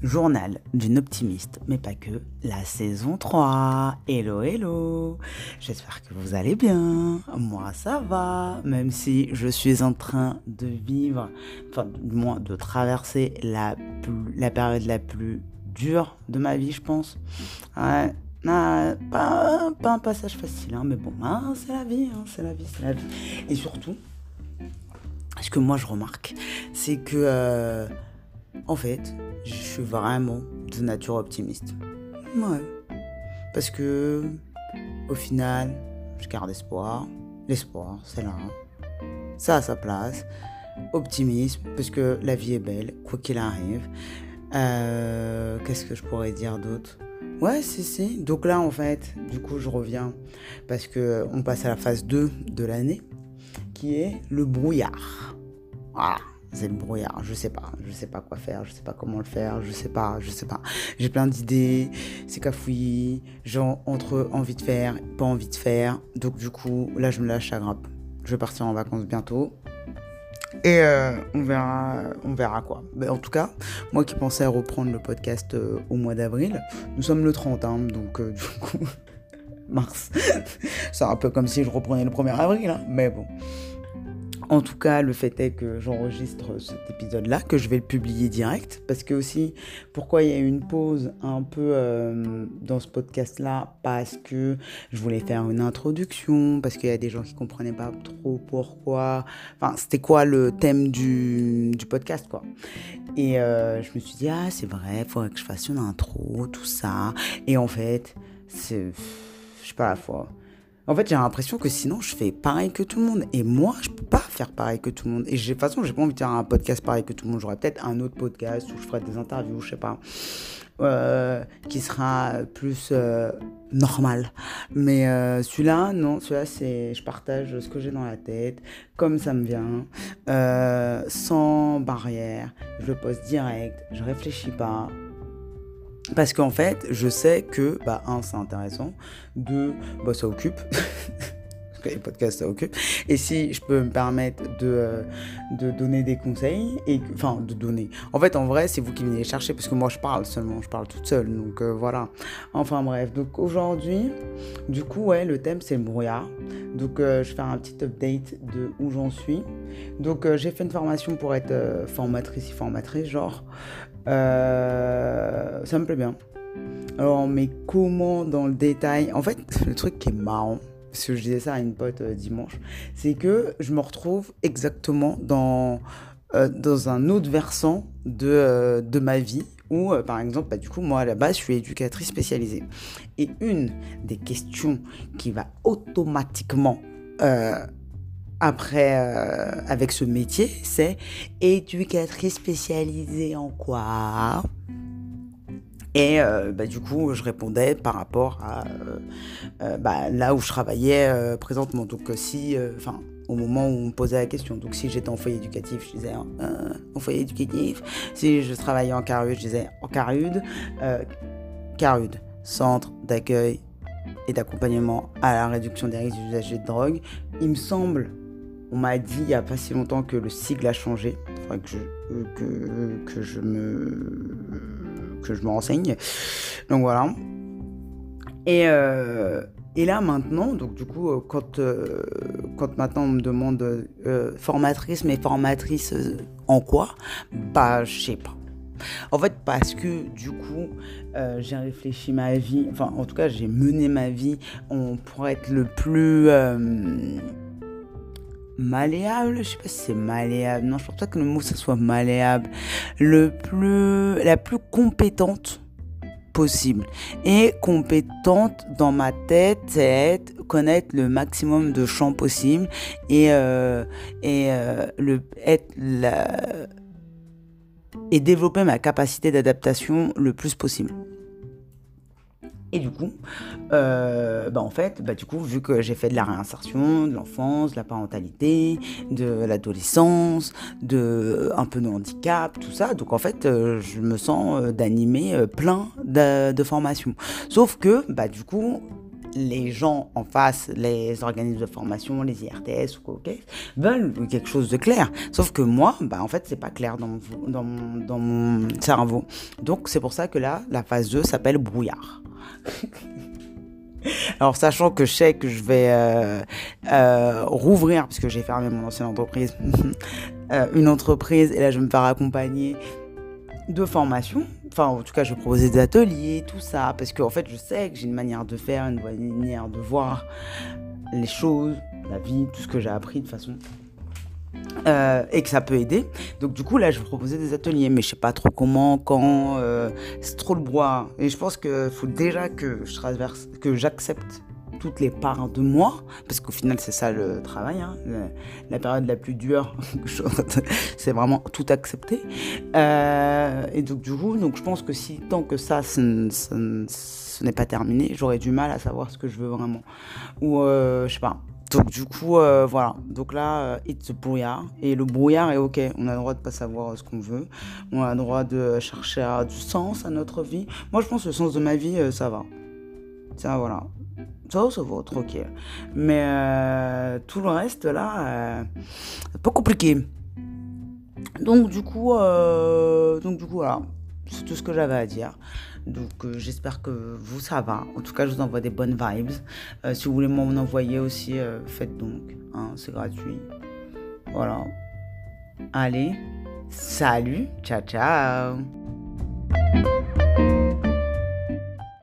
Journal d'une optimiste, mais pas que, la saison 3. Hello, hello. J'espère que vous allez bien. Moi, ça va. Même si je suis en train de vivre, enfin, du moins de traverser la, période la plus dure de ma vie, je pense. Ouais. pas, un passage facile, hein, mais bon, hein, c'est la vie, hein, c'est la vie, c'est la vie. Et surtout, ce que moi je remarque, c'est que, euh, en fait, je suis vraiment de nature optimiste. Ouais. Parce que, au final, je garde espoir. L'espoir, c'est là. Ça a sa place. Optimisme, parce que la vie est belle, quoi qu'il arrive. Euh, qu'est-ce que je pourrais dire d'autre? Ouais, c'est si. Donc là, en fait, du coup, je reviens parce que on passe à la phase 2 de l'année, qui est le brouillard. Voilà c'est le brouillard, je sais pas, je sais pas quoi faire, je sais pas comment le faire, je sais pas, je sais pas. J'ai plein d'idées, c'est cafouillis, j'ai entre envie de faire, pas envie de faire. Donc du coup, là je me lâche à grappe. Je vais partir en vacances bientôt. Et euh, on verra, on verra quoi. Mais en tout cas, moi qui pensais reprendre le podcast euh, au mois d'avril, nous sommes le 30, hein, donc euh, du coup, mars. c'est un peu comme si je reprenais le 1er avril, hein, mais bon. En tout cas, le fait est que j'enregistre cet épisode-là, que je vais le publier direct, parce que aussi, pourquoi il y a eu une pause un peu euh, dans ce podcast-là? Parce que je voulais faire une introduction, parce qu'il y a des gens qui comprenaient pas trop pourquoi, enfin, c'était quoi le thème du, du podcast, quoi. Et euh, je me suis dit, ah, c'est vrai, il faudrait que je fasse une intro, tout ça. Et en fait, c'est, je sais pas la fois en fait, j'ai l'impression que sinon, je fais pareil que tout le monde. Et moi, je peux pas pareil que tout le monde. Et de façon, j'ai pas envie de faire un podcast pareil que tout le monde. J'aurais peut-être un autre podcast où je ferai des interviews, je sais pas, euh, qui sera plus euh, normal. Mais euh, celui-là, non, celui-là, c'est, je partage ce que j'ai dans la tête, comme ça me vient, sans barrière. Je le poste direct, je réfléchis pas. Parce qu'en fait, je sais que, bah, un, c'est intéressant, deux, bah, ça occupe. Les podcasts, occupe. Et si je peux me permettre de, euh, de donner des conseils, et enfin, de donner. En fait, en vrai, c'est vous qui venez les chercher, parce que moi, je parle seulement, je parle toute seule. Donc, euh, voilà. Enfin, bref. Donc, aujourd'hui, du coup, ouais, le thème, c'est le brouillard. Donc, euh, je vais faire un petit update de où j'en suis. Donc, j'ai fait une formation pour être formatrice et formatrice, genre. Ça me plaît bien. Alors, mais comment dans le détail? En fait, le truc qui est marrant, parce que je disais ça à une pote euh, dimanche, c'est que je me retrouve exactement dans, euh, un autre versant de, de ma vie où, par exemple, bah, du coup, moi, à la base, je suis éducatrice spécialisée. Et une des questions qui va automatiquement après, euh, avec ce métier, c'est éducatrice spécialisée en quoi? Et euh, bah, du coup, je répondais par rapport à euh, bah, là où je travaillais présentement. Donc, si, enfin, au moment où on me posait la question, donc si j'étais en foyer éducatif, je disais en foyer éducatif. Si je travaillais en CARUD, je disais en CARUD. CARUD, Centre d'accueil et d'accompagnement à la réduction des risques d'usage de drogue. Il me semble on m'a dit il n'y a pas si longtemps que le sigle a changé. Faudrait que je, que, que je me que je me renseigne. Donc voilà. Et, euh, et là maintenant, donc du coup, euh, quand, euh, quand maintenant on me demande formatrice, mais formatrice en quoi? Bah, je sais pas. En fait, parce que du coup, j'ai réfléchi ma vie, enfin, en tout cas, j'ai mené ma vie on pourrait être le plus malléable, je sais pas si c'est malléable, non, je pense pas que le mot ça soit malléable, le plus, la plus compétente possible. Et compétente dans ma tête, c'est connaître le maximum de champs possibles et, euh, et euh, et développer ma capacité d'adaptation le plus possible. Et du coup, euh, bah en fait, bah du coup, vu que j'ai fait de la réinsertion, de l'enfance, de la parentalité, de l'adolescence, de un peu de handicap, tout ça, donc en fait, euh, je me sens euh, d'animer plein de, de, formations. Sauf que, bah du coup, les gens en face, les organismes de formation, les IRTS ou quoi, veulent quelque chose de clair. Sauf que moi, bah, en fait, c'est pas clair dans dans, dans mon cerveau. Donc, c'est pour ça que là, la phase 2 s'appelle brouillard. Alors, sachant que je sais que je vais euh, euh, rouvrir, puisque j'ai fermé mon ancienne entreprise, euh, une entreprise, et là, je vais me faire accompagner de formation. Enfin, en tout cas, je vais proposer des ateliers, tout ça, parce qu'en fait, je sais que j'ai une manière de faire, une manière de voir les choses, la vie, tout ce que j'ai appris de façon euh, et que ça peut aider. Donc du coup là je vais proposer des ateliers, mais je sais pas trop comment, quand, euh, c'est trop le bois. Et je pense qu'il faut déjà que je traverse, que j'accepte toutes les parts de moi, parce qu'au final c'est ça le travail, hein. la période la plus dure, c'est vraiment tout accepter. Euh, et donc du coup, donc je pense que si tant que ça, ce, ce n'est pas terminé, j'aurais du mal à savoir ce que je veux vraiment. Ou je sais pas, donc du coup, euh, voilà. Donc là, euh, it's brouillard. Et le brouillard est ok. On a le droit de pas savoir ce qu'on veut. On a le droit de chercher à, du sens à notre vie. Moi, je pense que le sens de ma vie, euh, ça va. Ça, voilà. Ça, ça va, tranquille. Mais tout le reste, là, c'est pas compliqué. Donc du coup, donc du coup, voilà. C'est tout ce que j'avais à dire. Donc euh, j'espère que vous, ça va. En tout cas, je vous envoie des bonnes vibes. Euh, si vous voulez m'en envoyer aussi, euh, faites donc. Hein, c'est gratuit. Voilà. Allez, salut, ciao ciao.